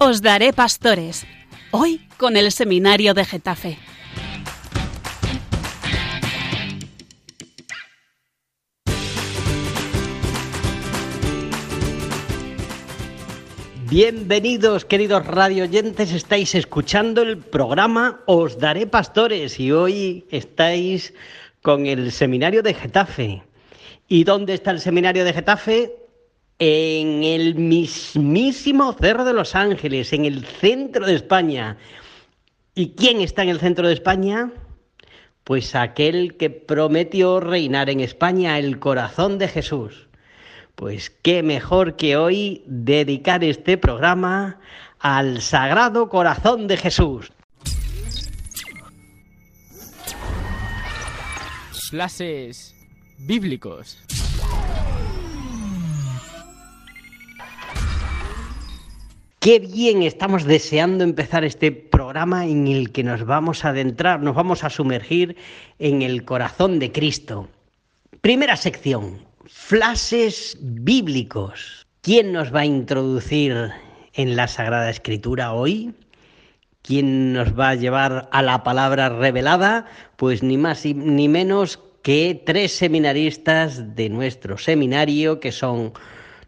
Os daré pastores. Hoy con el seminario de Getafe. Bienvenidos, queridos radio oyentes. Estáis escuchando el programa Os Daré Pastores y hoy estáis con el seminario de Getafe. ¿Y dónde está el seminario de Getafe? En el mismísimo Cerro de los Ángeles, en el centro de España. ¿Y quién está en el centro de España? Pues aquel que prometió reinar en España, el corazón de Jesús. Pues qué mejor que hoy dedicar este programa al Sagrado Corazón de Jesús. Clases bíblicos. Qué bien estamos deseando empezar este programa en el que nos vamos a adentrar, nos vamos a sumergir en el corazón de Cristo. Primera sección, flashes bíblicos. ¿Quién nos va a introducir en la Sagrada Escritura hoy? ¿Quién nos va a llevar a la palabra revelada? Pues ni más ni menos que tres seminaristas de nuestro seminario, que son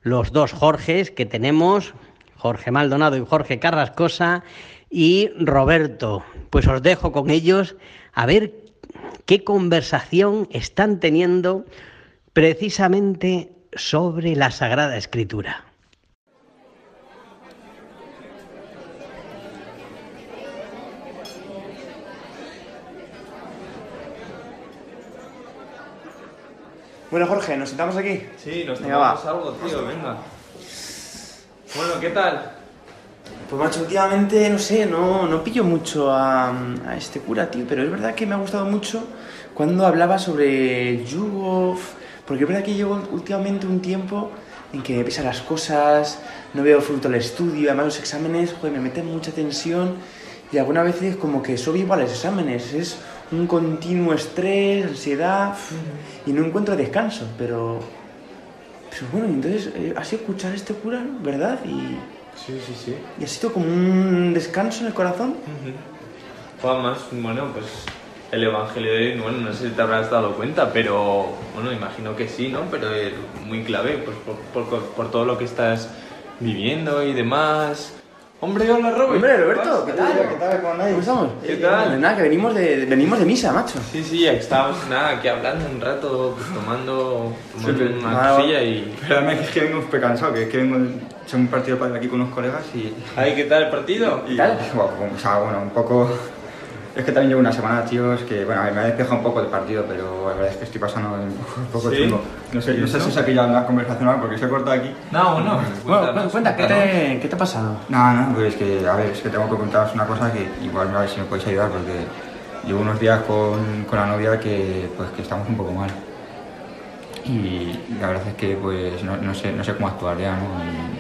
los dos Jorges que tenemos, Jorge Maldonado y Jorge Carrascosa, y Roberto. Pues os dejo con ellos a ver qué conversación están teniendo precisamente sobre la Sagrada Escritura. Bueno, Jorge, ¿nos sentamos aquí? Sí, nos tomamos algo, tío, venga. Bueno, ¿qué tal? Pues macho, últimamente, no sé, no, no pillo mucho a, a este cura, tío, pero es verdad que me ha gustado mucho cuando hablaba sobre el yugo, porque es verdad que llevo últimamente un tiempo en que me pesan las cosas, no veo fruto al estudio, además los exámenes, joder, me meten mucha tensión y algunas veces como que igual a los exámenes, es un continuo estrés, ansiedad y no encuentro descanso, pero... Pero bueno, entonces eh, sido escuchar a este cura, ¿verdad? Y, Sí, sí, sí. y ha sido como un descanso en el corazón. Juan, más, bueno, pues el Evangelio de hoy, bueno, no sé si te habrás dado cuenta, pero bueno, imagino que sí, ¿no? Pero es muy clave, pues por, por- por todo lo que estás viviendo y demás. Hombre, hola, Robert. Hombre, Roberto, ¿Qué ¿qué tal? ¿Qué tal? ¿Cómo andáis? ¿Cómo estamos? ¿Qué tal? Pues nada, que venimos de, venimos de misa, macho. Sí, sí, estábamos nada, aquí hablando un rato, pues tomando, tomando Sí, una nada. cosilla y... Que es que vengo súper cansado, que es que vengo de un partido para aquí con unos colegas y... Ay, ¿qué tal el partido? y tal? bueno, o sea, bueno, un poco... Es que también llevo una semana, tío, es que, bueno, me ha despejado un poco del partido, pero la verdad es que estoy pasando un poco, un poco ¿Sí? chungo. No sé, no sé si se ha pillado o algo, porque se ha cortado aquí. No, bueno, Bueno, cuenta, ¿qué te, ¿qué te ha pasado? No, no, pues es que, a ver, es que tengo que contaros una cosa que igual a ver si me podéis ayudar, porque llevo unos días con, con la novia que, pues, que estamos un poco mal. Y la verdad es que, pues, no, no sé, no sé cómo actuar ya, ¿no? Y,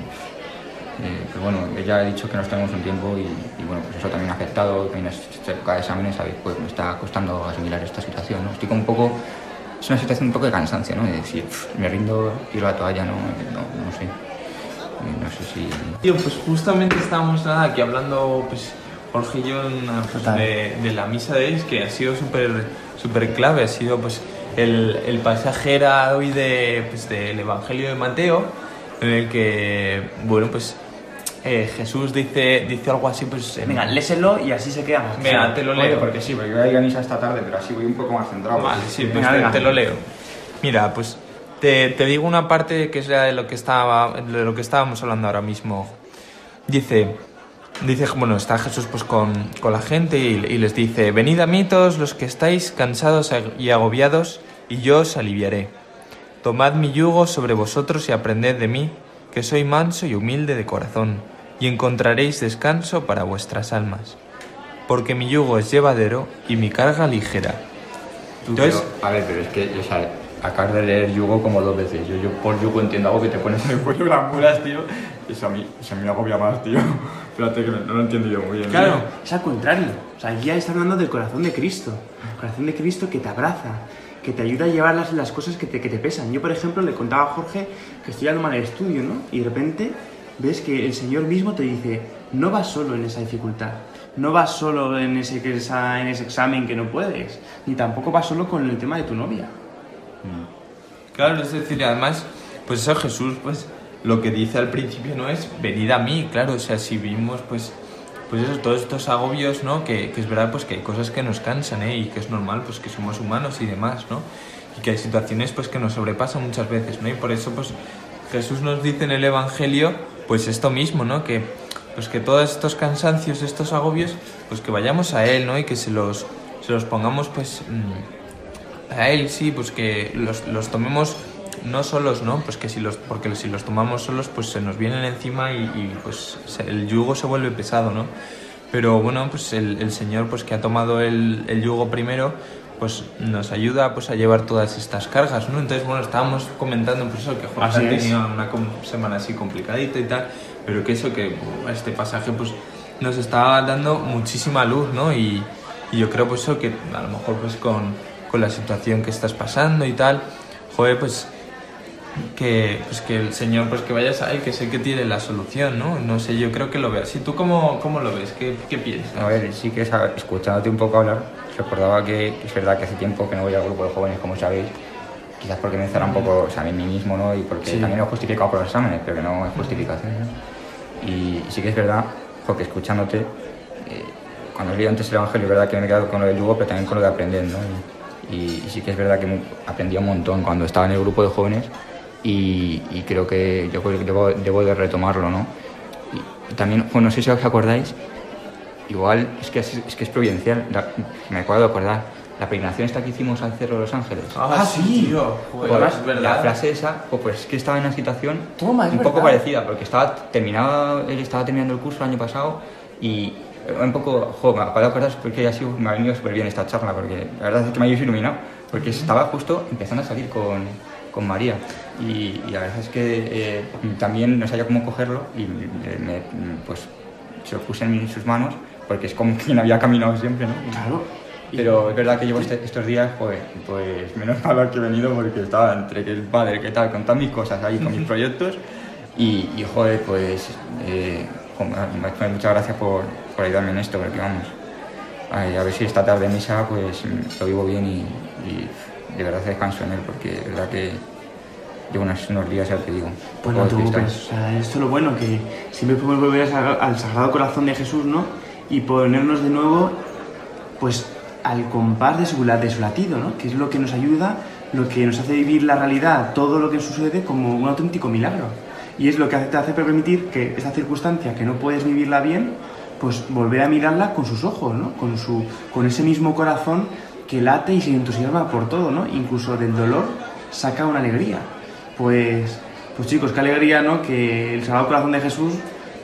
eh, pero bueno, ella ha dicho que nos tenemos un tiempo y, y, bueno, pues eso también ha afectado, también es cerca de exámenes, ¿sabéis? Pues me está costando asimilar esta situación, ¿no? Estoy como un poco, es una situación un poco de cansancio, ¿no? De decir, "Pff, me rindo, tiro la toalla, ¿no? No, no sé. Eh, No sé si... Tío, pues justamente estábamos nada, aquí hablando, pues Jorge y yo, pues, de, de la misa de hoy, que ha sido súper súper clave, ha sido pues el, el pasaje era hoy de, pues, del Evangelio de Mateo, en el que, bueno, pues eh, Jesús dice, dice algo así, pues... en- Venga, léselo y así se queda. Venga, te lo leo. porque sí, porque voy a ir a misa esta tarde, pero así voy un poco más centrado. Vale, sí, pues Venga, te, venga. te lo leo. Mira, pues te, te digo una parte que es de lo que estaba de lo que estábamos hablando ahora mismo. Dice, dice, bueno, está Jesús pues con, con la gente y, y les dice, venid a mí todos los que estáis cansados y agobiados, y yo os aliviaré. Tomad mi yugo sobre vosotros y aprended de mí, que soy manso y humilde de corazón, y encontraréis descanso para vuestras almas. Porque mi yugo es llevadero y mi carga ligera. Entonces, Pero, a ver, pero es que, o sea, acabas de leer yugo como dos veces. Yo, yo por yugo entiendo algo que te pones en el cuello las mulas, tío. Eso a mí, eso a mí me agobia más, tío. Espérate que no lo entiendo yo muy bien. Claro. Es al contrario. O sea, ya está hablando del corazón de Cristo. El corazón de Cristo que te abraza, que te ayuda a llevar las, las cosas que te, que te pesan. Yo, por ejemplo, le contaba a Jorge que estoy dando mal el estudio, ¿no? Y de repente ves que el Señor mismo te dice, no va solo en esa dificultad, no va solo en ese, en ese examen que no puedes, ni tampoco va solo con el tema de tu novia. Claro, es decir, además, pues eso Jesús, pues lo que dice al principio no es venid a mí, claro, o sea, si vimos, pues, pues eso, todos estos agobios, ¿no? Que, que es verdad, pues que hay cosas que nos cansan, ¿eh? Y que es normal, pues que somos humanos y demás, ¿no? Y que hay situaciones, pues que nos sobrepasan muchas veces, ¿no? Y por eso, pues Jesús nos dice en el Evangelio, pues esto mismo, ¿no? Que, pues que todos estos cansancios, estos agobios, pues que vayamos a Él, ¿no? Y que se los, se los pongamos, pues, mm, a Él, sí, pues que los, los tomemos no solos, ¿no? Pues que si los, porque si los tomamos solos, pues se nos vienen encima y, pues el yugo se vuelve pesado, ¿no? Pero bueno, pues el, el Señor, pues que ha tomado el, el, yugo primero, pues nos ayuda pues a llevar todas estas cargas, ¿no? Entonces, bueno, estábamos comentando pues eso, que Jorge ha tenido una semana así complicadita y tal, pero que eso, que este pasaje pues nos está dando muchísima luz, ¿no? Y, y yo creo pues eso, que a lo mejor pues con, con la situación que estás pasando y tal, joder, pues que, pues que el Señor, pues que vayas a Él, que sé que tiene la solución, ¿no? No sé, yo creo que lo veas. ¿Y tú cómo, cómo lo ves? ¿Qué, ¿Qué, piensas? A ver, sí que escuchándote un poco hablar, recordaba que es verdad que hace tiempo que no voy al grupo de jóvenes, como sabéis, quizás porque me encerra un poco, o sea, a mí mismo, ¿no? Y porque sí. también lo he justificado por los exámenes, pero que no es justificación, ¿no? Y sí que es verdad, porque escuchándote, eh, cuando leído antes el Evangelio, es verdad que me he quedado con lo del yugo, pero también con lo de aprender, ¿no? Y, y sí que es verdad que aprendí un montón cuando estaba en el grupo de jóvenes y, y, creo que yo debo, debo de retomarlo, ¿no? Y, también, bueno, no sé si os acordáis, igual es que es, es que es providencial, la, me acuerdo de acordar, la peregrinación esta que hicimos al Cerro de los Ángeles. Ah, sí, tío. Pues, pues, la frase esa, pues, pues, es que estaba en una situación Toma, un poco parecida, porque estaba, terminaba, él estaba terminando el curso el año pasado y un poco, jo, me acabo de acordar porque ha sido, me ha venido súper bien esta charla, porque la verdad es que me ha iluminado, porque estaba justo empezando a salir con, con María. Y, y, la verdad es que eh, también no sabía cómo cogerlo y me, pues se lo puse en sus manos porque es como quien había caminado siempre, ¿no? Claro. Pero es verdad que llevo este, estos días, pues, pues menos mal que he venido porque estaba entre que el padre, que tal, con todas mis cosas ahí, con mis proyectos y, y joder, pues eh, muchas gracias por, por, ayudarme en esto, porque vamos, a ver si esta tarde misa pues lo vivo bien y, y de verdad descanso en él, porque es verdad que llevo unos, unos días, ya te digo. Pues no te preocupes, o sea, esto es lo bueno, que siempre podemos volver al Sagrado Corazón de Jesús, ¿no? Y ponernos de nuevo, pues, al compás de su, de su latido, ¿no? Que es lo que nos ayuda, lo que nos hace vivir la realidad, todo lo que sucede como un auténtico milagro. Y es lo que te hace permitir que esa circunstancia que no puedes vivirla bien, pues volver a mirarla con sus ojos, ¿no? Con, su, con ese mismo corazón que late y se entusiasma por todo, ¿no? Incluso del dolor saca una alegría. Pues, pues chicos, qué alegría, ¿no? Que el Sagrado Corazón de Jesús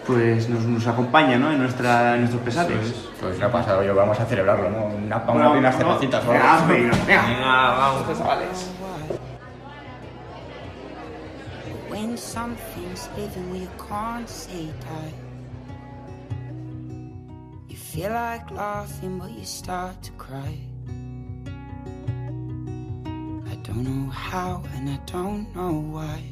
pues nos, nos acompaña, ¿no? En, nuestra, en nuestros pesares. Pues, pues no ha pasado yo, vamos a celebrarlo, ¿no? Una, una, no, unas no, cervecitas. Venga, venga, venga, vamos, chavales. When something's living we can't say die You feel like laughing but you start to cry don't know how and I don't know why.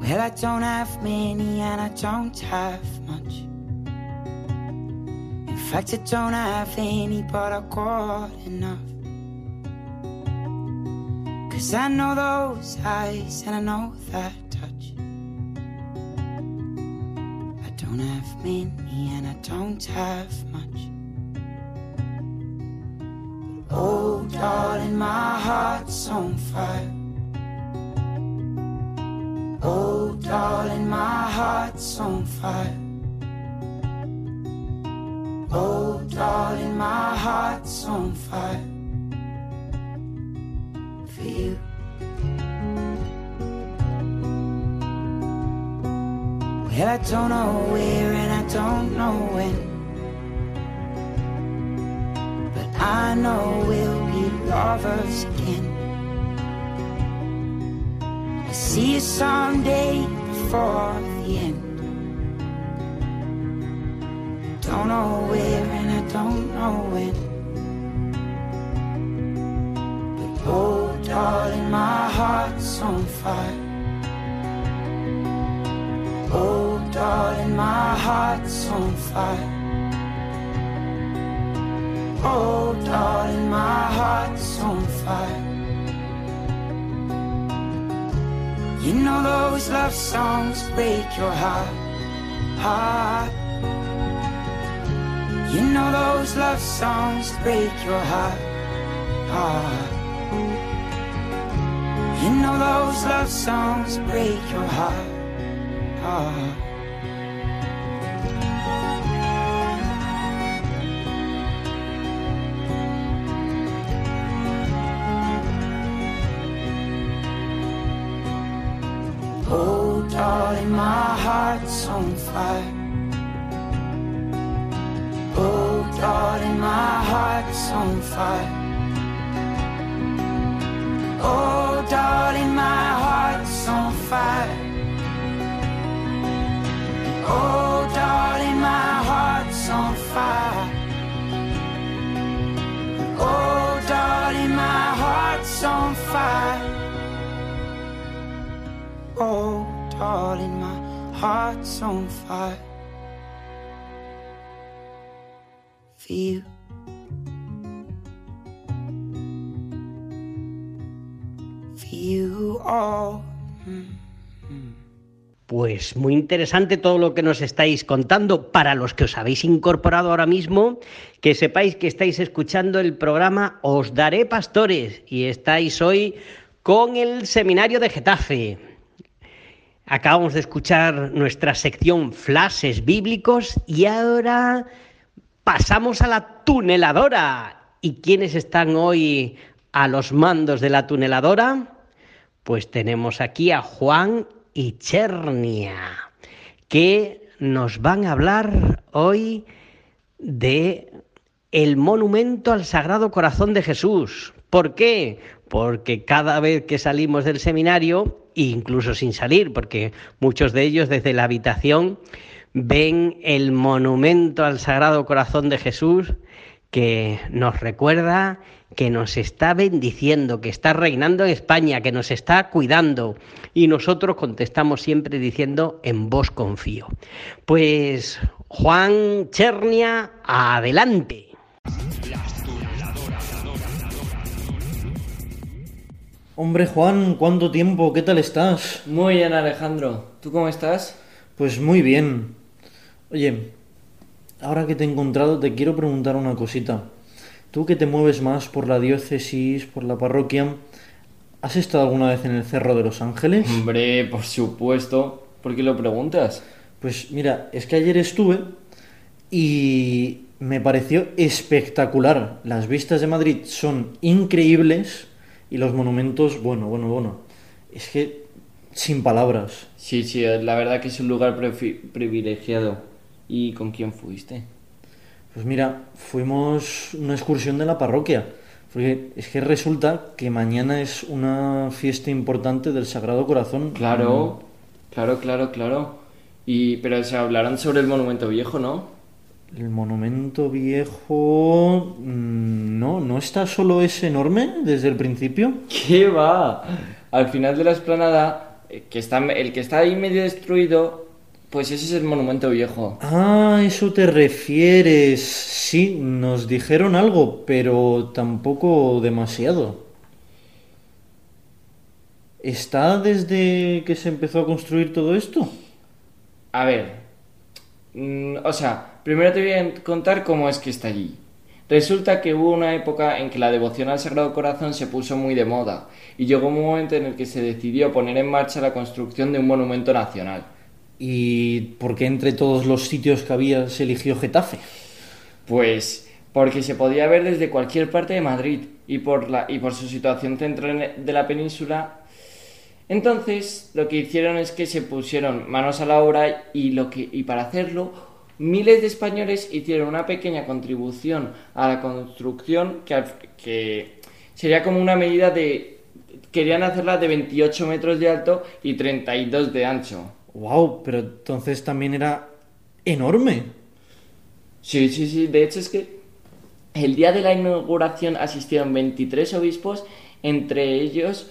Well, I don't have many and I don't have much. In fact, I don't have any, but I got enough. Cause I know those eyes and I know that don't have many and I don't have much. But Oh, darling, my heart's on fire. Oh, darling, my heart's on fire. Well, I don't know where and I don't know when. But I know we'll be lovers again. I see you someday before the end. Don't know where and I don't know when. But oh, darling. My heart's on fire. Oh, darling, my heart's on fire. Oh, darling, my heart's on fire. You know those love songs break your heart, heart. You know those love songs break your heart, heart. You know those love songs break your heart, Oh, darling, my heart's on fire. Oh, darling, my heart's on fire. Darling, my heart's on fire. For you. All. Pues muy interesante todo lo que nos estáis contando. Para los que os habéis incorporado ahora mismo, que sepáis que estáis escuchando el programa Os Daré Pastores y estáis hoy con el Seminario de Getafe. Acabamos de escuchar nuestra sección Flashes Bíblicos y ahora pasamos a la tuneladora. ¿Y quiénes están hoy a los mandos de la tuneladora? Pues tenemos aquí a Juan y Chernia, que nos van a hablar hoy de el monumento al Sagrado Corazón de Jesús. ¿Por qué? Porque cada vez que salimos del seminario, incluso sin salir, porque muchos de ellos desde la habitación ven el monumento al Sagrado Corazón de Jesús que nos recuerda que nos está bendiciendo, que está reinando en España, que nos está cuidando. Y nosotros contestamos siempre diciendo, en vos confío. Pues Juan Chernia, adelante. Hombre Juan, ¿cuánto tiempo? ¿Qué tal estás? Muy bien, Alejandro. ¿Tú cómo estás? Pues muy bien. Oye, ahora que te he encontrado te quiero preguntar una cosita. Tú que te mueves más por la diócesis, por la parroquia, ¿has estado alguna vez en el Cerro de los Ángeles? Hombre, por supuesto. ¿Por qué lo preguntas? Pues mira, es que ayer estuve y me pareció espectacular. Las vistas de Madrid son increíbles y los monumentos, bueno, bueno, bueno. Es que sin palabras. Sí, sí, la verdad que es un lugar privilegiado. ¿Y con quién fuiste? Pues mira, fuimos una excursión de la parroquia. Porque es que resulta que mañana es una fiesta importante del Sagrado Corazón. Claro, claro, claro, claro. Y, pero se hablarán sobre el monumento viejo, ¿no? El monumento viejo... mm, No, no está solo ese enorme desde el principio. ¿Qué va? Al final de la esplanada, eh, que está, el que está ahí medio destruido, pues ese es el monumento viejo. Ah, eso te refieres. Sí, nos dijeron algo, pero tampoco demasiado. ¿Está desde que se empezó a construir todo esto? A ver, mm, o sea, primero te voy a contar cómo es que está allí. Resulta que hubo una época en que la devoción al Sagrado Corazón se puso muy de moda y llegó un momento en el que se decidió poner en marcha la construcción de un monumento nacional. ¿Y por qué entre todos los sitios que había se eligió Getafe? Pues porque se podía ver desde cualquier parte de Madrid y por, la, y por su situación central de la península. Entonces lo que hicieron es que se pusieron manos a la obra y, lo que, y para hacerlo miles de españoles hicieron una pequeña contribución a la construcción que, que sería como una medida de... Querían hacerla de 28 metros de alto y 32 de ancho. ¡Wow! Pero entonces también era enorme. Sí, sí, sí. De hecho es que el día de la inauguración asistieron 23 obispos, entre ellos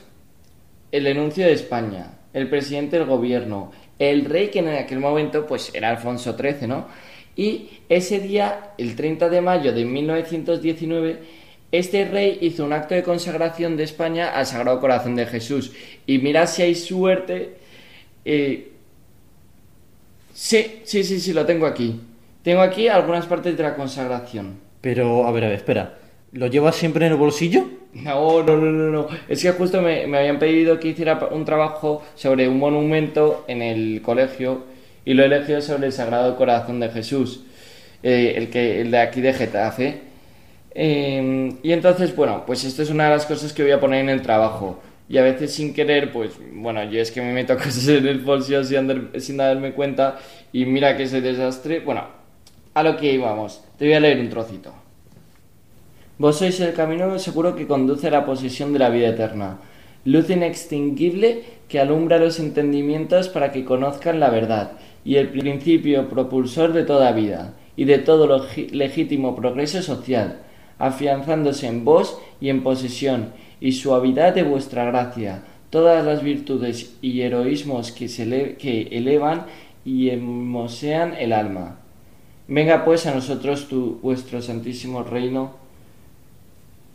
el enuncio de España, el presidente del gobierno, el rey que en aquel momento pues era Alfonso XIII, ¿no? Y ese día, el 30 de mayo de 1919, este rey hizo un acto de consagración de España al Sagrado Corazón de Jesús. Y mira si hay suerte. eh, Sí, sí, sí, sí, lo tengo aquí. Tengo aquí algunas partes de la consagración. Pero, a ver, a ver, espera. ¿Lo llevas siempre en el bolsillo? No, no, no, no, no. Es que justo me, me habían pedido que hiciera un trabajo sobre un monumento en el colegio y lo he elegido sobre el Sagrado Corazón de Jesús, eh, el, que, el de aquí de Getafe. Eh, y entonces, bueno, pues esto es una de las cosas que voy a poner en el trabajo. Y a veces sin querer, pues bueno, yo es que me meto cosas en el bolsillo sin, sin darme cuenta y mira que ese desastre. Bueno, a lo que íbamos. Te voy a leer un trocito. Vos sois el camino seguro que conduce a la posesión de la vida eterna, luz inextinguible que alumbra los entendimientos para que conozcan la verdad, y el principio propulsor de toda vida y de todo lo legítimo progreso social, afianzándose en vos y en posesión y suavidad de vuestra gracia, todas las virtudes y heroísmos que, se que elevan y hermosean el alma. Venga pues a nosotros tu, vuestro santísimo reino,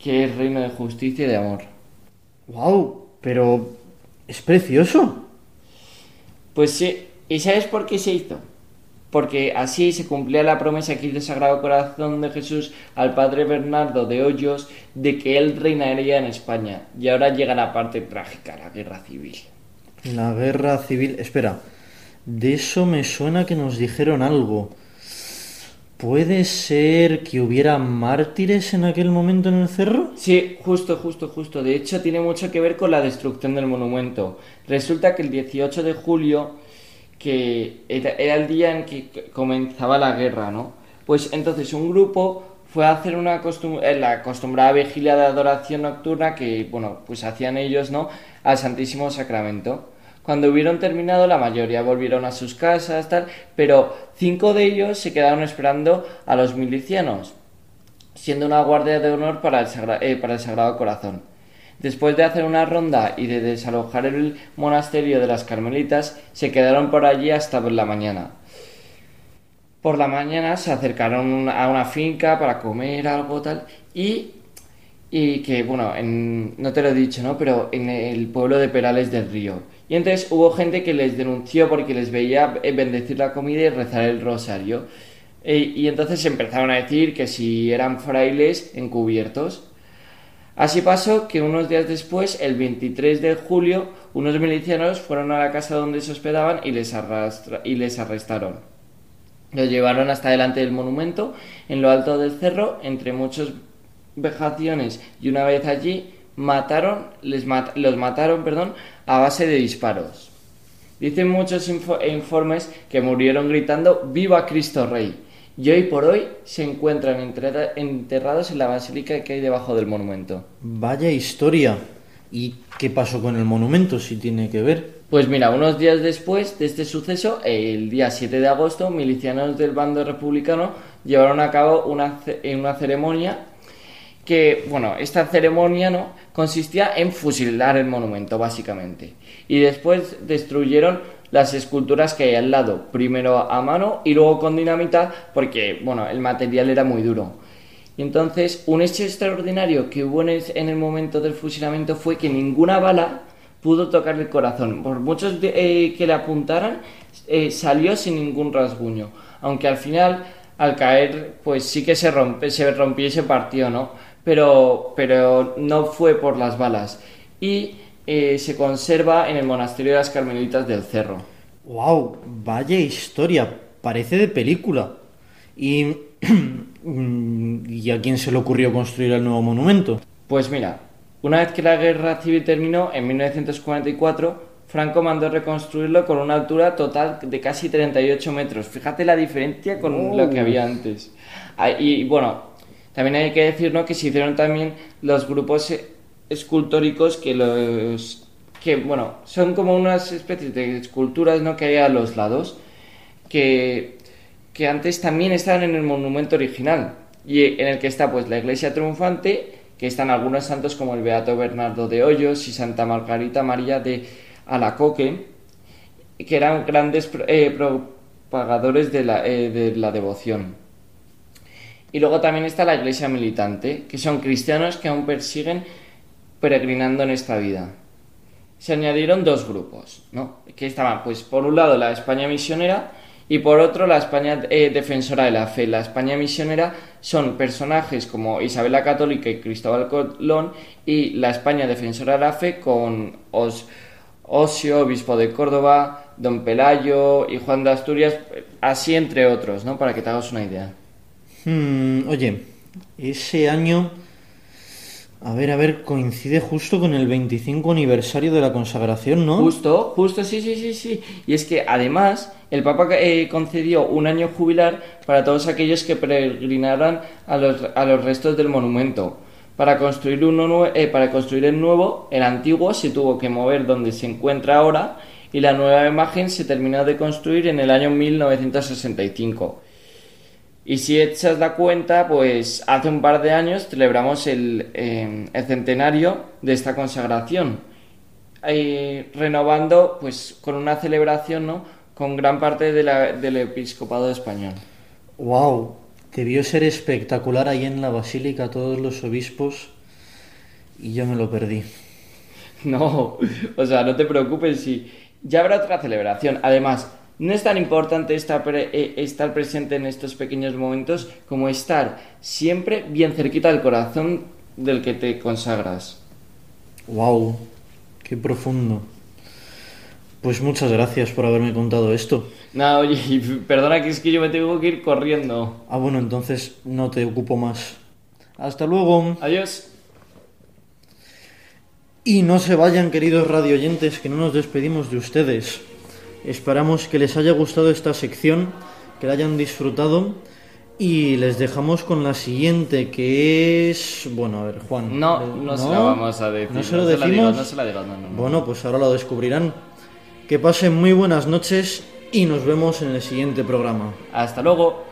que es reino de justicia y de amor. ¡Wow! Pero es precioso. Pues sí, ¿y sabes por qué se hizo? Porque así se cumplía la promesa que hizo el Sagrado Corazón de Jesús al Padre Bernardo de Hoyos de que él reinaría en España. Y ahora llega la parte trágica, la guerra civil. La guerra civil. Espera. De eso me suena que nos dijeron algo. ¿Puede ser que hubiera mártires en aquel momento en el cerro? Sí, justo, justo, justo. De hecho, tiene mucho que ver con la destrucción del monumento. Resulta que el 18 de julio, que era, el día en que comenzaba la guerra, ¿no? Pues entonces un grupo fue a hacer una costum- eh, la acostumbrada vigilia de adoración nocturna que, bueno, pues hacían ellos, ¿no? Al Santísimo Sacramento. Cuando hubieron terminado, la mayoría volvieron a sus casas, tal, pero cinco de ellos se quedaron esperando a los milicianos siendo una guardia de honor para el, eh, para el Sagrado Corazón. Después de hacer una ronda y de desalojar el monasterio de las Carmelitas, se quedaron por allí hasta por la mañana. Por la mañana se acercaron a una finca para comer algo tal y, y que, bueno, en- no te lo he dicho, ¿no? Pero en el pueblo de Perales del Río. Y entonces hubo gente que les denunció porque les veía eh, bendecir la comida y rezar el rosario. E- y entonces empezaron a decir que si eran frailes encubiertos. Así pasó que unos días después, el 23 de julio, unos milicianos fueron a la casa donde se hospedaban y les, y les arrestaron. Los llevaron hasta delante del monumento, en lo alto del cerro, entre muchas vejaciones, y una vez allí mataron, les los mataron perdón, a base de disparos. Dicen muchos info- informes que murieron gritando ¡Viva Cristo Rey! Y hoy por hoy se encuentran enterra- enterrados en la basílica que hay debajo del monumento. Vaya historia. ¿Y qué pasó con el monumento si tiene que ver? Pues mira, unos días después de este suceso, el día 7 de agosto, milicianos del bando republicano llevaron a cabo una, ce- una ceremonia que, bueno, esta ceremonia no consistía en fusilar el monumento, básicamente. Y después destruyeron las esculturas que hay al lado, primero a mano y luego con dinamita, porque, bueno, el material era muy duro. Y entonces, un hecho extraordinario que hubo en el, en el momento del fusilamiento fue que ninguna bala pudo tocar el corazón. Por muchos eh, que le apuntaran, eh, salió sin ningún rasguño. Aunque al final, al caer, pues sí que se, rompe, se rompió y se partió, ¿no? Pero, pero no fue por las balas. Y eh, se conserva en el monasterio de las Carmelitas del Cerro. ¡Wow! Vaya historia. Parece de película. ¿Y, ¿Y a quién se le ocurrió construir el nuevo monumento? Pues mira, una vez que la guerra civil terminó, en 1944, Franco mandó reconstruirlo con una altura total de casi 38 metros. Fíjate la diferencia con lo que había antes. Ah, Y, bueno, también hay que decir que se hicieron también los grupos eh, escultóricos que los que bueno son como unas especies de esculturas ¿no? que hay a los lados que, que antes también estaban en el monumento original y en el que está pues la iglesia triunfante que están algunos santos como el Beato Bernardo de Hoyos y Santa Margarita María de Alacoque, que eran grandes eh, propagadores de la, eh, de la devoción. Y luego también está la iglesia militante, que son cristianos que aún persiguen peregrinando en esta vida. Se añadieron dos grupos, ¿no? Que estaban, pues, por un lado la España misionera y por otro la España eh, defensora de la fe. La España misionera son personajes como Isabel la Católica y Cristóbal Colón y la España defensora de la fe con Os, Osio, obispo de Córdoba, Don Pelayo y Juan de Asturias, así entre otros, ¿no? Para que te hagas una idea. Hmm, oye, ese año, a ver, a ver, coincide justo con el 25 aniversario de la consagración, ¿no? Justo, justo, sí, sí, sí, sí. Y es que además el Papa eh, concedió un año jubilar para todos aquellos que peregrinaran a los, a los restos del monumento. Para construir, uno, eh, para construir el nuevo, el antiguo se tuvo que mover donde se encuentra ahora y la nueva imagen se terminó de construir en el año 1965. Y si echas la cuenta, pues hace un par de años celebramos el, eh, el centenario de esta consagración, eh, renovando pues con una celebración ¿no? con gran parte de la- del episcopado español. ¡Wow! Debió ser espectacular ahí en la basílica, todos los obispos, y yo me lo perdí. No, o sea, no te preocupes si ya habrá otra celebración. Además, no es tan importante estar, pre- eh, estar presente en estos pequeños momentos como estar siempre bien cerquita del corazón del que te consagras. ¡Wow! ¡Qué profundo! Pues muchas gracias por haberme contado esto. Nada, oye, y perdona que es que yo me tengo que ir corriendo. Ah, bueno, entonces no te ocupo más. Hasta luego. Adiós. Y no se vayan, queridos radioyentes, que no nos despedimos de ustedes. Esperamos que les haya gustado esta sección, que la hayan disfrutado. Y les dejamos con la siguiente, que es... Bueno, a ver, Juan. No, ¿le- no, se la vamos a decir. ¿No se lo decimos? no se la digo, no, no, no. Bueno, pues ahora lo descubrirán. Que pasen muy buenas noches y nos vemos en el siguiente programa. Hasta luego.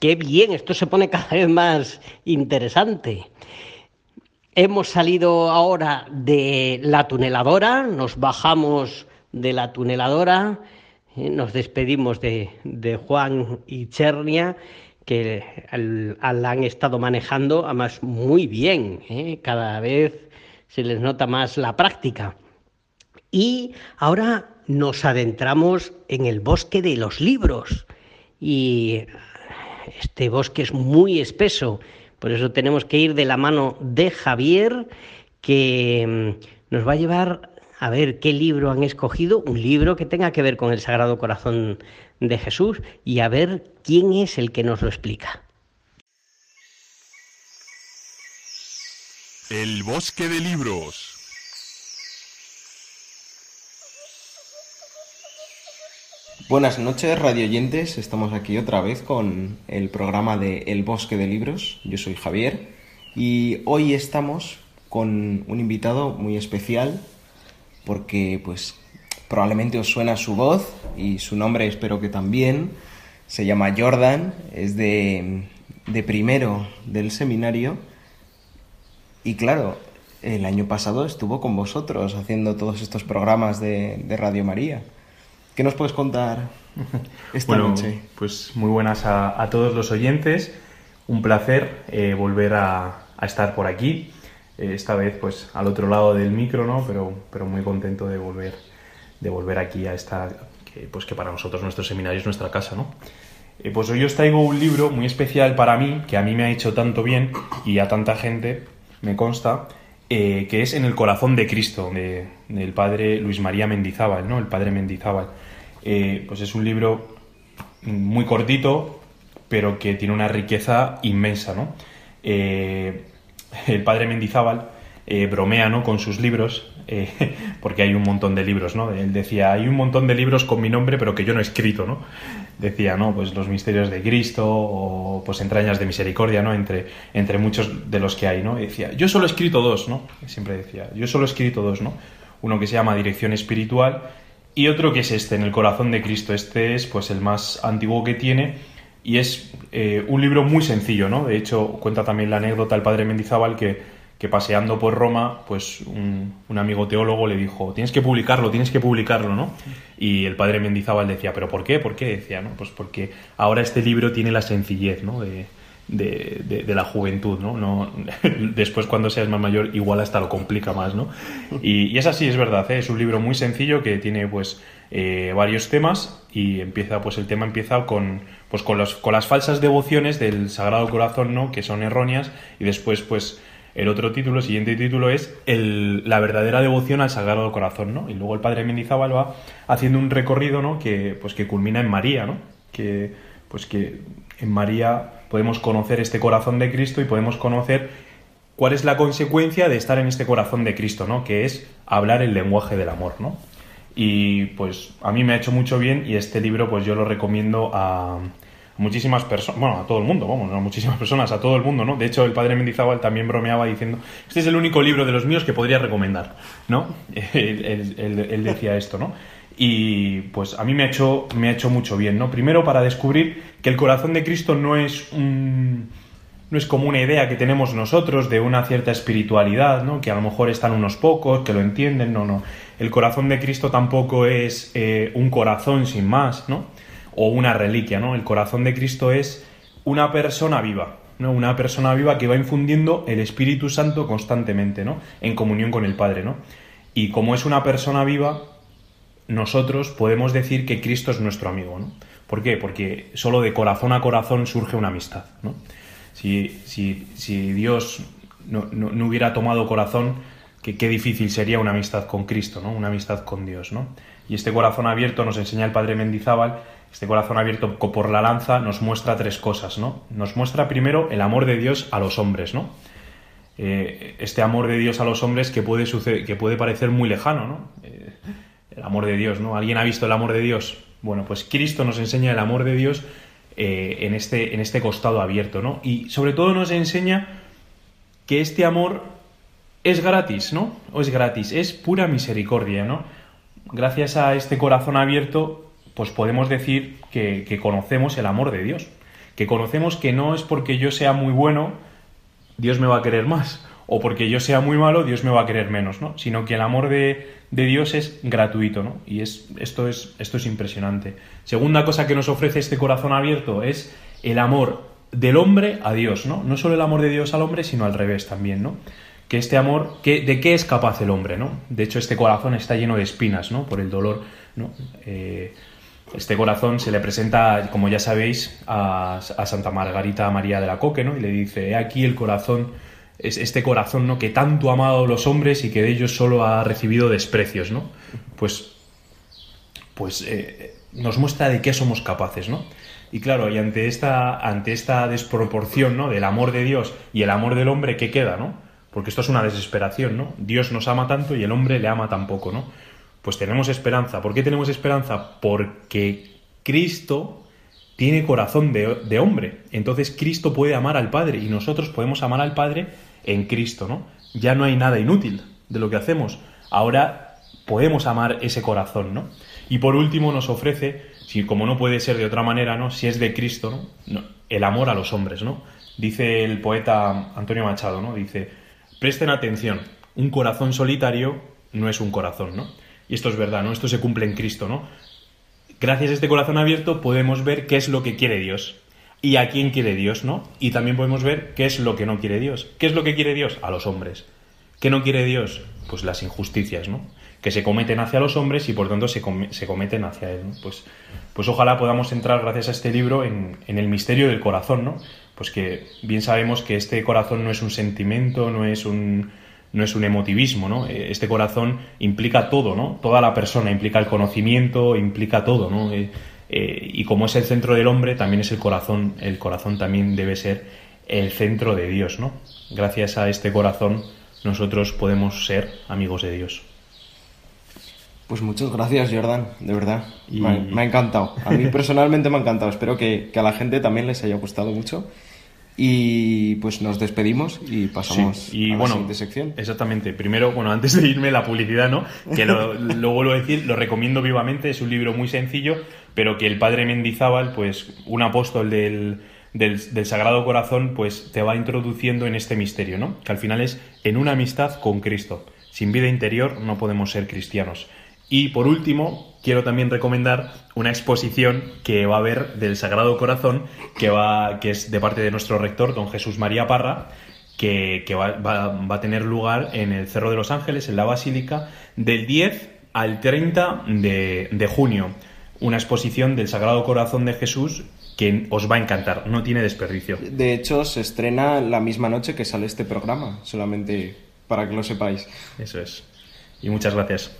Qué bien, esto se pone cada vez más interesante. Hemos salido ahora de la tuneladora, nos bajamos de la tuneladora, eh, nos despedimos de, Juan y Chernia, que la han estado manejando además muy bien, ¿eh? cada vez se les nota más la práctica. Y ahora nos adentramos en el bosque de los libros. Y este bosque es muy espeso, por eso tenemos que ir de la mano de Javier, que mm, nos va a llevar a ver qué libro han escogido, un libro que tenga que ver con el Sagrado Corazón de Jesús y a ver quién es el que nos lo explica. El bosque de libros. Buenas noches, radioyentes. Estamos aquí otra vez con el programa de El Bosque de Libros. Yo soy Javier y hoy estamos con un invitado muy especial porque pues probablemente os suena su voz y su nombre espero que también. Se llama Jordan, es de, de primero del seminario y claro, el año pasado estuvo con vosotros haciendo todos estos programas de, de Radio María. ¿Qué nos puedes contar esta bueno, noche? Pues muy buenas a, a todos los oyentes. Un placer eh, volver a, a, estar por aquí. Eh, esta vez, pues, al otro lado del micro, ¿no? Pero, pero muy contento de volver, de volver aquí a esta, que, pues que para nosotros nuestro seminario es nuestra casa, ¿no? Eh, pues hoy os traigo un libro muy especial para mí, que a mí me ha hecho tanto bien y a tanta gente, me consta, que es En el corazón de Cristo, de, del padre Luis María Mendizábal, ¿no? El padre Mendizábal. Eh, pues es un libro muy cortito, pero que tiene una riqueza inmensa, ¿no? Eh, el padre Mendizábal eh, bromea, ¿no? Con sus libros, porque hay un montón de libros, ¿no? Él decía, hay un montón de libros con mi nombre, pero que yo no he escrito, ¿no? Decía, ¿no? Pues los misterios de Cristo o pues entrañas de misericordia, ¿no? Entre, entre muchos de los que hay, ¿no? Decía, yo solo he escrito dos, ¿no? Siempre decía, yo solo he escrito dos, ¿no? Uno que se llama Dirección Espiritual y otro que es este, En el corazón de Cristo. Este es pues el más antiguo que tiene y es eh, un libro muy sencillo, ¿no? De hecho, cuenta también la anécdota el padre Mendizábal que, que paseando por Roma, pues un, amigo teólogo le dijo, tienes que publicarlo, tienes que publicarlo, ¿no? Y el padre Mendizábal decía, ¿pero por qué? ¿Por qué? Decía, ¿no? Pues porque ahora este libro tiene la sencillez, ¿no? De, de, la juventud, ¿no? no después cuando seas más mayor igual hasta lo complica más, ¿no? Y, y es así, es verdad, ¿eh? es un libro muy sencillo que tiene pues eh, varios temas y empieza pues el tema empieza con pues con, los, con las falsas devociones del Sagrado Corazón, ¿no? Que son erróneas y después pues el otro título, el siguiente título es el, la verdadera devoción al Sagrado Corazón, ¿no? Y luego el padre Mendizábal va haciendo un recorrido, ¿no? Que pues que culmina en María, ¿no? Que pues que en María podemos conocer este corazón de Cristo y podemos conocer cuál es la consecuencia de estar en este corazón de Cristo, ¿no? Que es hablar el lenguaje del amor, ¿no? Y pues a mí me ha hecho mucho bien y este libro pues yo lo recomiendo a muchísimas personas, bueno, a todo el mundo, vamos, a muchísimas personas, a todo el mundo, ¿no? De hecho, el padre Mendizábal también bromeaba diciendo, este es el único libro de los míos que podría recomendar, ¿no? él, él, decía esto, ¿no? Y pues a mí me ha hecho me ha hecho mucho bien no primero para descubrir que el corazón de Cristo no es un no es como una idea que tenemos nosotros de una cierta espiritualidad no que a lo mejor están unos pocos que lo entienden no no. El corazón de Cristo tampoco es eh, un corazón sin más no o una reliquia no el corazón de Cristo es una persona viva ¿no? una persona viva que va infundiendo el Espíritu Santo constantemente no en comunión con el Padre no y como es una persona viva nosotros podemos decir que Cristo es nuestro amigo. ¿no? ¿Por qué? Porque solo de corazón a corazón surge una amistad. ¿no? Si, si, si, Dios no, hubiera tomado corazón, qué difícil sería una amistad con Cristo, ¿no? una amistad con Dios. ¿no? Y este corazón abierto nos enseña el padre Mendizábal, este corazón abierto por la lanza nos muestra tres cosas. ¿no? Nos muestra primero el amor de Dios a los hombres. ¿no? Eh, este amor de Dios a los hombres que puede, suceder, que puede parecer muy lejano. ¿no? Eh, el amor de Dios, ¿no? ¿Alguien ha visto el amor de Dios? Bueno, pues Cristo nos enseña el amor de Dios eh, en, este, en este costado abierto, ¿no? Y sobre todo nos enseña que este amor es gratis, ¿no? O es gratis, es pura misericordia, ¿no? Gracias a este corazón abierto, pues podemos decir que, que conocemos el amor de Dios. Que conocemos que no es porque yo sea muy bueno, Dios me va a querer más, o porque yo sea muy malo, Dios me va a querer menos, ¿no? Sino que el amor de, de Dios es gratuito, ¿no? Y es, esto, es, esto es impresionante. Segunda cosa que nos ofrece este corazón abierto es el amor del hombre a Dios, ¿no? No solo el amor de Dios al hombre, sino al revés también, ¿no? Que este amor, que, ¿de qué es capaz el hombre, ¿no? De hecho, este corazón está lleno de espinas, ¿no? Por el dolor, ¿no? Eh, este corazón se le presenta, como ya sabéis, a, a Santa Margarita María de la Coque, ¿no? Y le dice, he aquí el corazón es este corazón ¿no? que tanto ha amado a los hombres y que de ellos solo ha recibido desprecios, ¿no? Pues, pues eh, nos muestra de qué somos capaces, ¿no? Y claro, y ante esta, ante esta desproporción ¿no? del amor de Dios y el amor del hombre, ¿qué queda, no? Porque esto es una desesperación, ¿no? Dios nos ama tanto y el hombre le ama tan poco, ¿no? Pues tenemos esperanza. ¿Por qué tenemos esperanza? Porque Cristo tiene corazón de, de hombre. Entonces Cristo puede amar al Padre y nosotros podemos amar al Padre en Cristo, ¿no? Ya no hay nada inútil de lo que hacemos. Ahora podemos amar ese corazón, ¿no? Y por último nos ofrece, si como no puede ser de otra manera, ¿no? Si es de Cristo, ¿no? el amor a los hombres, ¿no? Dice el poeta Antonio Machado, ¿no? Dice, presten atención, un corazón solitario no es un corazón, ¿no? Y esto es verdad, ¿no? Esto se cumple en Cristo, ¿no? Gracias a este corazón abierto podemos ver qué es lo que quiere Dios y a quién quiere Dios, ¿no? Y también podemos ver qué es lo que no quiere Dios. ¿Qué es lo que quiere Dios? A los hombres. ¿Qué no quiere Dios? Pues las injusticias, ¿no? Que se cometen hacia los hombres y por tanto se, com se cometen hacia Él. ¿no? Pues, pues ojalá podamos entrar, gracias a este libro, en, en, el misterio del corazón, ¿no? Pues que bien sabemos que este corazón no es un sentimiento, no es un, no es un emotivismo, ¿no? Este corazón implica todo, ¿no? Toda la persona, implica el conocimiento, implica todo, ¿no? Eh, y como es el centro del hombre, también es el corazón, el corazón también debe ser el centro de Dios, ¿no? Gracias a este corazón nosotros podemos ser amigos de Dios. Pues muchas gracias, Jordan, de verdad. Y... Me, me, ha encantado. A mí personalmente me ha encantado. Espero que, que, a la gente también les haya gustado mucho. Y pues nos despedimos y pasamos sí, y a la bueno, siguiente sección. Exactamente. Primero, bueno, antes de irme, la publicidad, ¿no? Que lo, lo, vuelvo a decir, lo recomiendo vivamente. Es un libro muy sencillo, pero que el padre Mendizábal, pues un apóstol del, del, del, Sagrado Corazón, pues te va introduciendo en este misterio, ¿no? Que al final es en una amistad con Cristo. Sin vida interior no podemos ser cristianos. Y por último, quiero también recomendar una exposición que va a haber del Sagrado Corazón, que, va, que es de parte de nuestro rector, don Jesús María Parra, que, que va, va, va, a tener lugar en el Cerro de los Ángeles, en la Basílica, del 10 al 30 de, de junio. Una exposición del Sagrado Corazón de Jesús que os va a encantar, no tiene desperdicio. De hecho, se estrena la misma noche que sale este programa, solamente para que lo sepáis. Eso es. Y muchas gracias.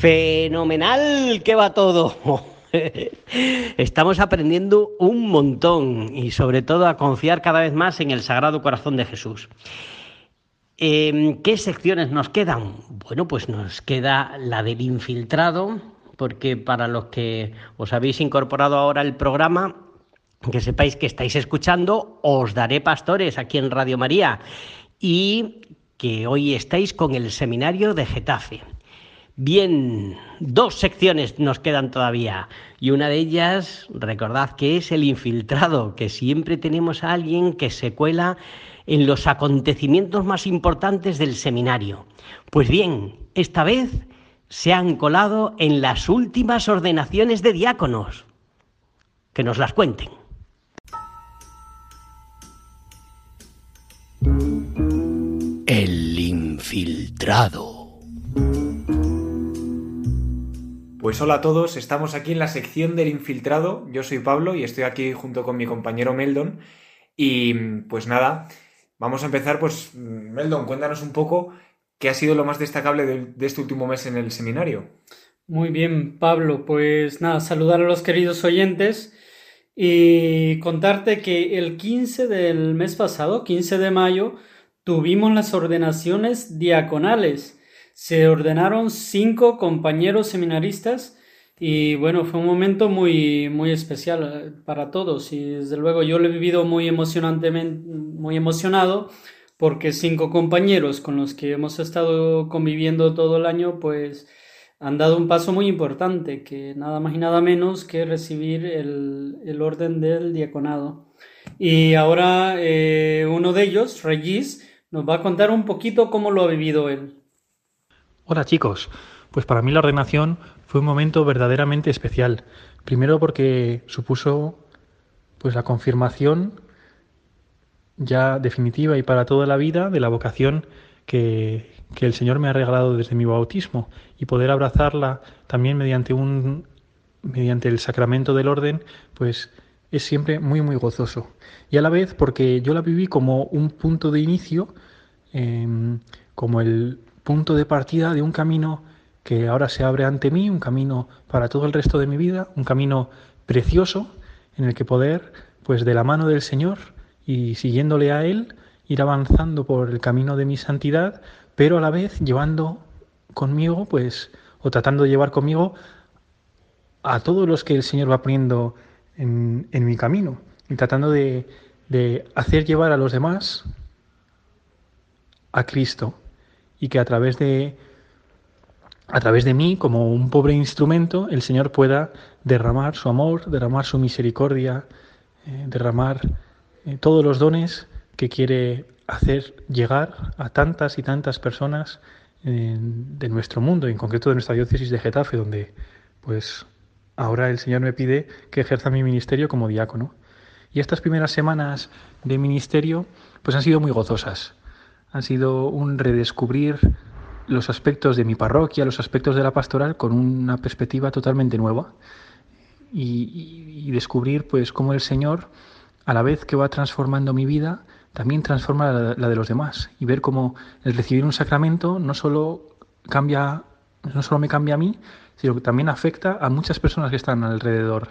Fenomenal que va todo. Estamos aprendiendo un montón y sobre todo a confiar cada vez más en el Sagrado Corazón de Jesús. Eh, ¿Qué secciones nos quedan? Bueno, pues nos queda la del infiltrado, porque para los que os habéis incorporado ahora al programa, que sepáis que estáis escuchando, os daré pastores aquí en Radio María y que hoy estáis con el seminario de Getafe. Bien, dos secciones nos quedan todavía y una de ellas, recordad que es el infiltrado, que siempre tenemos a alguien que se cuela en los acontecimientos más importantes del seminario. Pues bien, esta vez se han colado en las últimas ordenaciones de diáconos. Que nos las cuenten. El infiltrado. Pues hola a todos, estamos aquí en la sección del infiltrado. Yo soy Pablo y estoy aquí junto con mi compañero Meldon. Y pues nada, vamos a empezar. Pues Meldon, cuéntanos un poco qué ha sido lo más destacable de, de este último mes en el seminario. Muy bien, Pablo. Pues nada, saludar a los queridos oyentes y contarte que el 15 del mes pasado, 15 de mayo, tuvimos las ordenaciones diaconales. Se ordenaron cinco compañeros seminaristas y bueno, fue un momento muy, muy especial eh, para todos y desde luego yo lo he vivido muy emocionantemente, muy emocionado porque cinco compañeros con los que hemos estado conviviendo todo el año pues han dado un paso muy importante, que nada más y nada menos que recibir el, el orden del diaconado. Y ahora eh, uno de ellos, Regis, nos va a contar un poquito cómo lo ha vivido él. Hola chicos, pues para mí la ordenación fue un momento verdaderamente especial. Primero porque supuso pues la confirmación ya definitiva y para toda la vida de la vocación que, que el Señor me ha regalado desde mi bautismo y poder abrazarla también mediante un mediante el sacramento del orden, pues es siempre muy muy gozoso. Y a la vez porque yo la viví como un punto de inicio, eh, como el punto de partida de un camino que ahora se abre ante mí, un camino para todo el resto de mi vida, un camino precioso en el que poder, pues de la mano del Señor y siguiéndole a Él, ir avanzando por el camino de mi santidad, pero a la vez llevando conmigo, pues, o tratando de llevar conmigo a todos los que el Señor va poniendo en, mi camino, y tratando de hacer llevar a los demás a Cristo, y que a través de a través de mí, como un pobre instrumento, el Señor pueda derramar su amor, derramar su misericordia, eh, derramar eh, todos los dones que quiere hacer llegar a tantas y tantas personas eh, de nuestro mundo, en concreto de nuestra diócesis de Getafe, donde pues ahora el Señor me pide que ejerza mi ministerio como diácono. Y estas primeras semanas de ministerio pues han sido muy gozosas. Han sido un redescubrir los aspectos de mi parroquia, los aspectos de la pastoral con una perspectiva totalmente nueva y- y descubrir pues cómo el Señor a la vez que va transformando mi vida también transforma la, la de los demás y ver cómo el recibir un sacramento no solo cambia no solo me cambia a mí sino que también afecta a muchas personas que están alrededor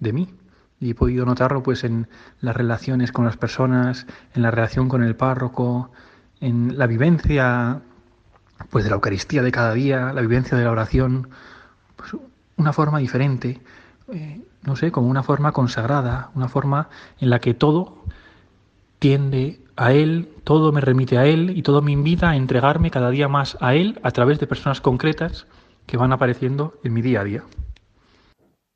de mí. Y he podido notarlo pues en las relaciones con las personas en la relación con el párroco en la vivencia pues de la Eucaristía de cada día, la vivencia de la oración, pues una forma diferente, eh, no sé, como una forma consagrada, una forma en la que todo tiende a Él, todo me remite a Él y todo me invita a entregarme cada día más a Él a través de personas concretas que van apareciendo en mi día a día.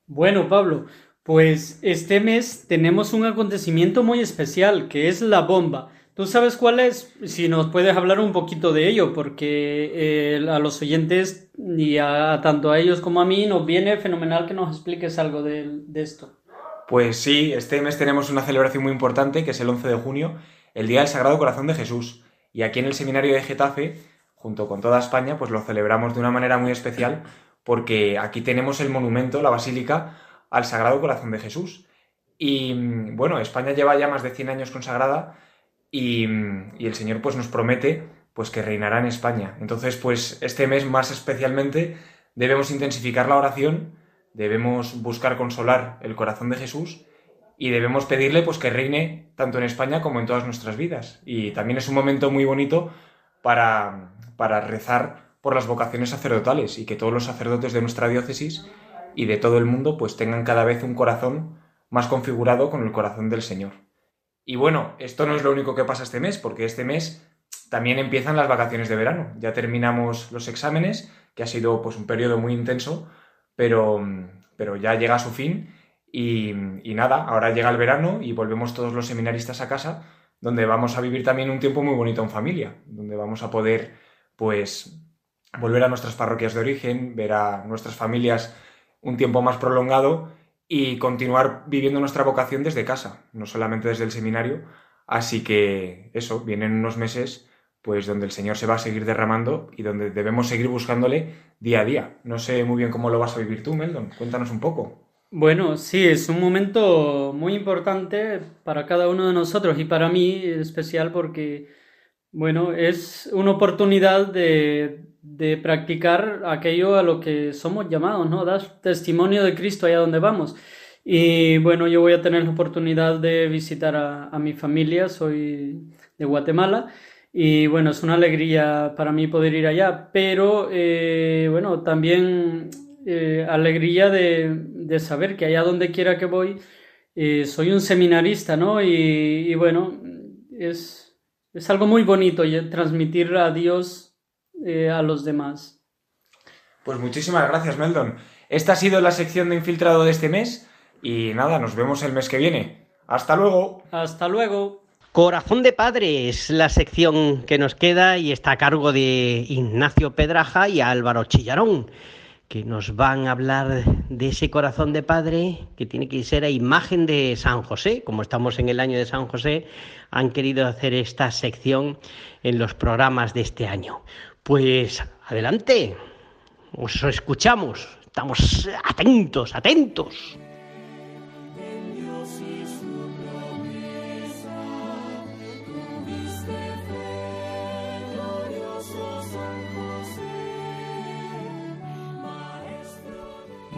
Bueno, Pablo, pues este mes tenemos un acontecimiento muy especial, que es la bomba. ¿Tú sabes cuál es? Si nos puedes hablar un poquito de ello, porque eh, a los oyentes y a, tanto a ellos como a mí nos viene fenomenal que nos expliques algo de, esto. Pues sí, este mes tenemos una celebración muy importante, que es el 11 de junio, el Día del Sagrado Corazón de Jesús. Y aquí en el seminario de Getafe, junto con toda España, pues lo celebramos de una manera muy especial, porque aquí tenemos el monumento, la basílica, al Sagrado Corazón de Jesús. Y mm, bueno, España lleva ya más de 100 años consagrada y, el Señor pues nos promete pues que reinará en España. Entonces, pues este mes más especialmente debemos intensificar la oración, debemos buscar consolar el corazón de Jesús y debemos pedirle pues que reine tanto en España como en todas nuestras vidas. Y también es un momento muy bonito para, para rezar por las vocaciones sacerdotales y que todos los sacerdotes de nuestra diócesis y de todo el mundo pues tengan cada vez un corazón más configurado con el corazón del Señor. Y bueno, esto no es lo único que pasa este mes, porque este mes también empiezan las vacaciones de verano. Ya terminamos los exámenes, que ha sido pues un periodo muy intenso, pero, pero ya llega a su fin y, y nada, ahora llega el verano y volvemos todos los seminaristas a casa, donde vamos a vivir también un tiempo muy bonito en familia, donde vamos a poder pues volver a nuestras parroquias de origen, ver a nuestras familias un tiempo más prolongado y continuar viviendo nuestra vocación desde casa, no solamente desde el seminario. Así que eso, vienen unos meses pues donde el Señor se va a seguir derramando y donde debemos seguir buscándole día a día. No sé muy bien cómo lo vas a vivir tú, Meldon. Cuéntanos un poco. Bueno, sí, es un momento muy importante para cada uno de nosotros y para mí especial porque, bueno, es una oportunidad de, de practicar aquello a lo que somos llamados, ¿no? Dar testimonio de Cristo allá donde vamos. Y bueno, yo voy a tener la oportunidad de visitar a, a mi familia, soy de Guatemala. Y bueno, es una alegría para mí poder ir allá, pero eh, bueno, también eh, alegría de, de, saber que allá donde quiera que voy, eh, soy un seminarista, ¿no? Y, y bueno, es, es, algo muy bonito transmitir a Dios a los demás. Pues muchísimas gracias, Meldon. Esta ha sido la sección de infiltrado de este mes y nada, nos vemos el mes que viene. Hasta luego. Hasta luego. Corazón de Padre es la sección que nos queda y está a cargo de Ignacio Pedraja y Álvaro Chillarón, que nos van a hablar de ese corazón de Padre que tiene que ser a imagen de San José. Como estamos en el año de San José, han querido hacer esta sección en los programas de este año. Pues adelante, os escuchamos, estamos atentos, atentos.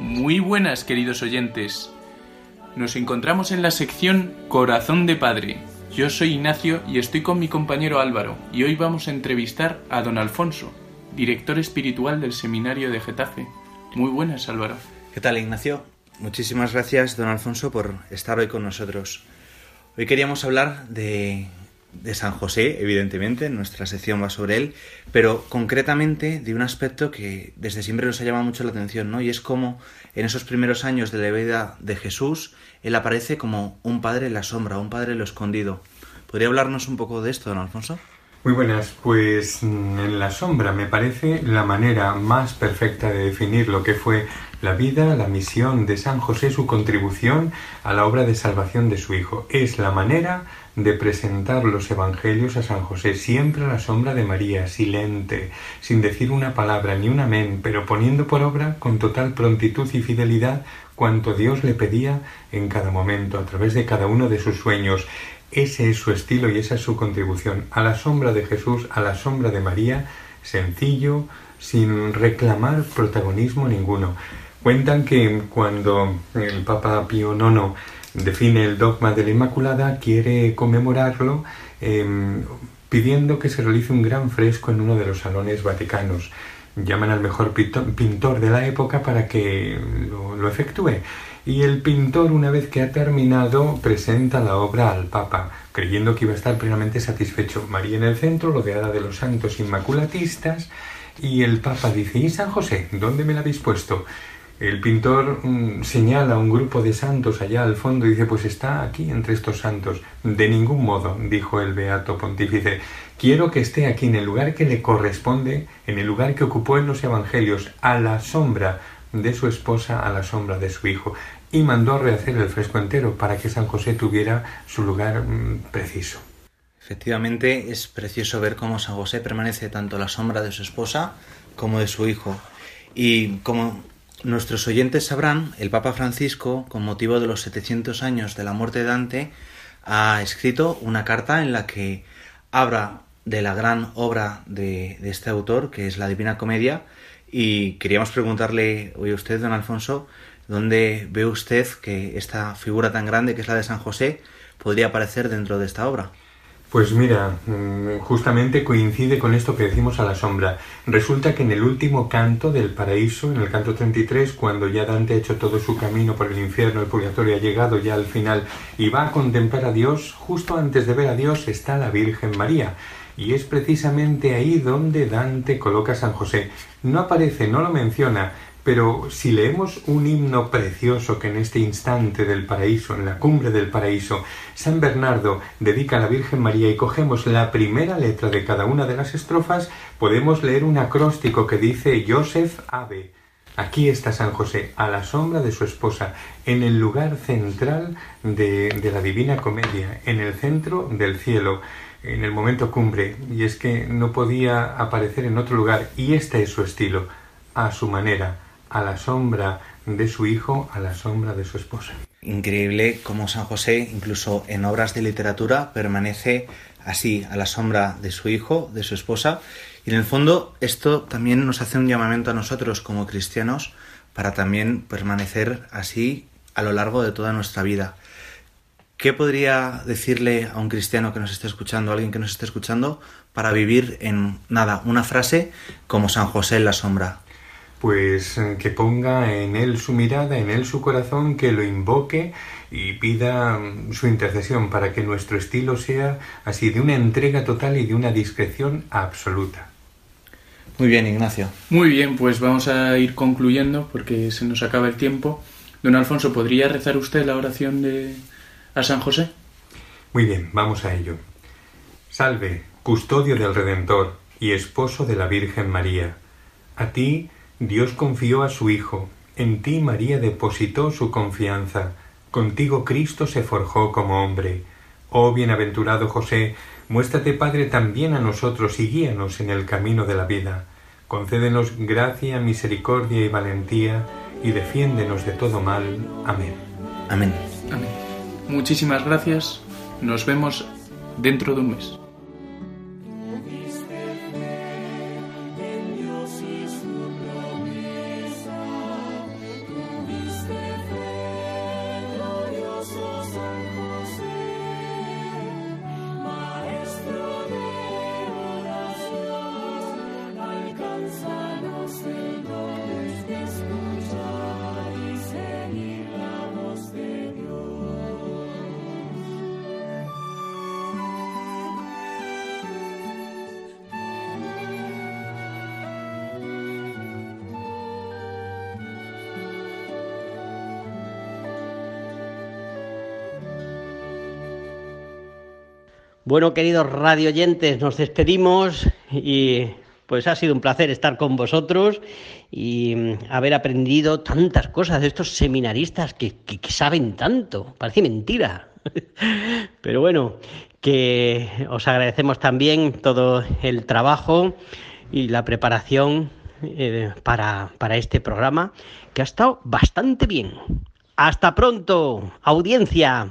Muy buenas, queridos oyentes. Nos encontramos en la sección Corazón de Padre. Yo soy Ignacio y estoy con mi compañero Álvaro, y hoy vamos a entrevistar a don Alfonso, director espiritual del Seminario de Getafe. Muy buenas, Álvaro. ¿Qué tal, Ignacio? Muchísimas gracias, don Alfonso, por estar hoy con nosotros. Hoy queríamos hablar de, de San José, evidentemente, nuestra sección va sobre él, pero concretamente de un aspecto que desde siempre nos ha llamado mucho la atención, ¿no? Y es cómo en esos primeros años de la vida de Jesús, él aparece como un padre en la sombra, un padre en lo escondido. ¿Podría hablarnos un poco de esto, don Alfonso? Muy buenas, pues en la sombra me parece la manera más perfecta de definir lo que fue la vida, la misión de San José, su contribución a la obra de salvación de su Hijo. Es la manera de presentar los evangelios a San José, siempre a la sombra de María, silente, sin decir una palabra ni un amén, pero poniendo por obra con total prontitud y fidelidad cuanto Dios le pedía en cada momento, a través de cada uno de sus sueños. Ese es su estilo y esa es su contribución. A la sombra de Jesús, a la sombra de María, sencillo, sin reclamar protagonismo ninguno. Cuentan que cuando el Papa Pío IX define el dogma de la Inmaculada, quiere conmemorarlo eh, pidiendo que se realice un gran fresco en uno de los salones vaticanos. Llaman al mejor pintor de la época para que lo, lo efectúe. Y el pintor, una vez que ha terminado, presenta la obra al Papa, creyendo que iba a estar plenamente satisfecho. María en el centro, rodeada de los santos inmaculatistas, y el Papa dice, ¿y San José? ¿Dónde me la habéis puesto? El pintor mm, señala un grupo de santos allá al fondo y dice, pues está aquí entre estos santos. De ningún modo, dijo el beato pontífice, quiero que esté aquí en el lugar que le corresponde, en el lugar que ocupó en los evangelios, a la sombra de su esposa, a la sombra de su hijo. Y mandó rehacer el fresco entero para que San José tuviera su lugar mm, preciso. Efectivamente, es precioso ver cómo San José permanece tanto a la sombra de su esposa como de su hijo. Y como Nuestros oyentes sabrán, el Papa Francisco, con motivo de los 700 años de la muerte de Dante, ha escrito una carta en la que habla de la gran obra de, de, este autor, que es la Divina Comedia, Y queríamos preguntarle hoy a usted, don Alfonso, ¿dónde ve usted que esta figura tan grande que es la de San José podría aparecer dentro de esta obra? Pues mira, mm, justamente coincide con esto que decimos a la sombra. Resulta que en el último canto del paraíso, en el canto 33, cuando ya Dante ha hecho todo su camino por el infierno, el purgatorio ha llegado ya al final y va a contemplar a Dios, justo antes de ver a Dios está la Virgen María. Y es precisamente ahí donde Dante coloca a San José. No aparece, no lo menciona, pero si leemos un himno precioso que en este instante del paraíso, en la cumbre del paraíso, San Bernardo dedica a la Virgen María y cogemos la primera letra de cada una de las estrofas, podemos leer un acróstico que dice Joseph Ave. Aquí está San José, a la sombra de su esposa, en el lugar central de, de la Divina Comedia, en el centro del cielo, en el momento cumbre, y es que no podía aparecer en otro lugar, y este es su estilo, a su manera, a la sombra de su hijo, a la sombra de su esposa. Increíble cómo San José, incluso en obras de literatura, permanece así, a la sombra de su hijo, de su esposa. Y en el fondo esto también nos hace un llamamiento a nosotros como cristianos para también permanecer así a lo largo de toda nuestra vida. ¿Qué podría decirle a un cristiano que nos esté escuchando, a alguien que nos esté escuchando, para vivir en nada, una frase como San José en la sombra? Pues eh, que ponga en él su mirada, en él su corazón, que lo invoque y pida mm, su intercesión para que nuestro estilo sea así de una entrega total y de una discreción absoluta. Muy bien, Ignacio. Muy bien, pues vamos a ir concluyendo porque se nos acaba el tiempo. Don Alfonso, ¿podría rezar usted la oración de a San José? Muy bien, vamos a ello. Salve, custodio del Redentor y esposo de la Virgen María. A ti Dios confió a su Hijo, en ti María depositó su confianza, contigo Cristo se forjó como hombre. Oh bienaventurado José, muéstrate Padre también a nosotros y guíanos en el camino de la vida. Concédenos gracia, misericordia y valentía, y defiéndenos de todo mal. Amén. Amén. Amén. Muchísimas gracias. Nos vemos dentro de un mes. Bueno, queridos radioyentes, nos despedimos y pues ha sido un placer estar con vosotros y mm, haber aprendido tantas cosas de estos seminaristas que, que- saben tanto. Parece mentira. Pero bueno, que os agradecemos también todo el trabajo y la preparación eh, para, para este programa, que ha estado bastante bien. Hasta pronto, audiencia.